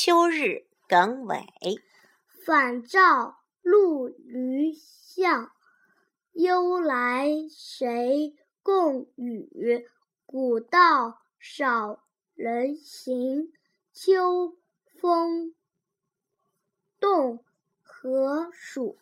秋日耿伟。返照路驴巷，忧来谁共语？古道少人行，秋风动何暑？